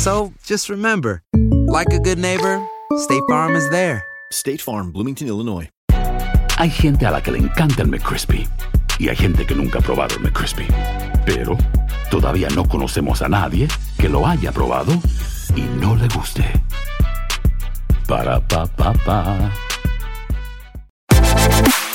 So just remember, like a good neighbor, State Farm is there. State Farm, Bloomington, Illinois. Hay gente a la que le encanta el McCrispy y hay gente que nunca ha probado el McCrispy. Pero todavía no conocemos a nadie que lo haya probado y no le guste. Para pa pa pa.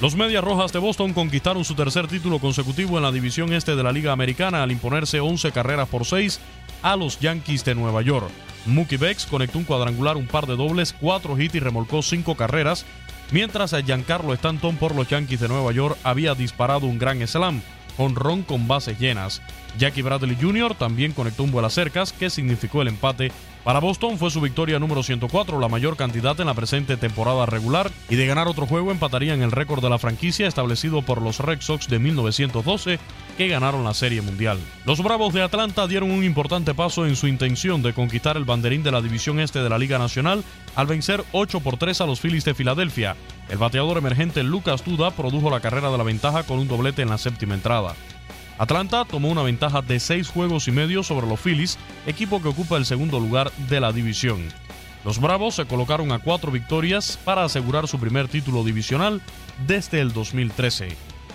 Los Medias Rojas de Boston conquistaron su tercer título consecutivo en la división este de la Liga Americana al imponerse 11 carreras por 6 a los Yankees de Nueva York. Mookie Becks conectó un cuadrangular, un par de dobles, cuatro hits y remolcó cinco carreras, mientras a Giancarlo Stanton por los Yankees de Nueva York había disparado un gran slam, ron con bases llenas. Jackie Bradley Jr. también conectó un vuelo cercas que significó el empate. Para Boston fue su victoria número 104, la mayor cantidad en la presente temporada regular, y de ganar otro juego empatarían el récord de la franquicia establecido por los Red Sox de 1912, que ganaron la Serie Mundial. Los Bravos de Atlanta dieron un importante paso en su intención de conquistar el banderín de la División Este de la Liga Nacional al vencer 8 por 3 a los Phillies de Filadelfia. El bateador emergente Lucas Duda produjo la carrera de la ventaja con un doblete en la séptima entrada. Atlanta tomó una ventaja de seis juegos y medio sobre los Phillies, equipo que ocupa el segundo lugar de la división. Los Bravos se colocaron a cuatro victorias para asegurar su primer título divisional desde el 2013.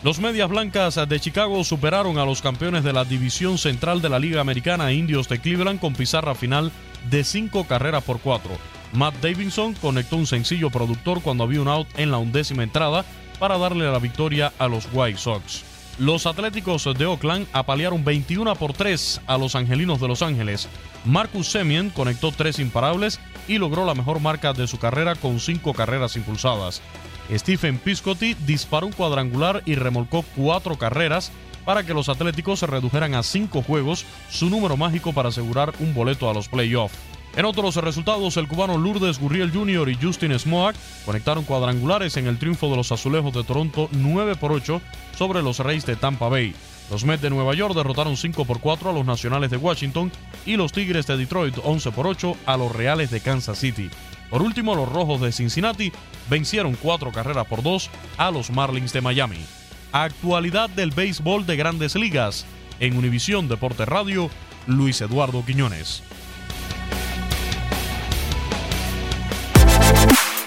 Los Medias Blancas de Chicago superaron a los campeones de la división central de la Liga Americana Indios de Cleveland con pizarra final de cinco carreras por cuatro. Matt Davidson conectó un sencillo productor cuando había un out en la undécima entrada para darle la victoria a los White Sox. Los Atléticos de Oakland apalearon 21 por 3 a los Angelinos de Los Ángeles. Marcus Semien conectó tres imparables y logró la mejor marca de su carrera con cinco carreras impulsadas. Stephen Piscotty disparó un cuadrangular y remolcó cuatro carreras para que los Atléticos se redujeran a cinco juegos, su número mágico para asegurar un boleto a los playoffs. En otros resultados, el cubano Lourdes Gurriel Jr. y Justin Smoak conectaron cuadrangulares en el triunfo de los Azulejos de Toronto 9 por 8 sobre los Reyes de Tampa Bay. Los Mets de Nueva York derrotaron 5 por 4 a los Nacionales de Washington y los Tigres de Detroit 11 por 8 a los Reales de Kansas City. Por último, los Rojos de Cincinnati vencieron 4 carreras por 2 a los Marlins de Miami. Actualidad del béisbol de grandes ligas. En Univisión Deporte Radio, Luis Eduardo Quiñones.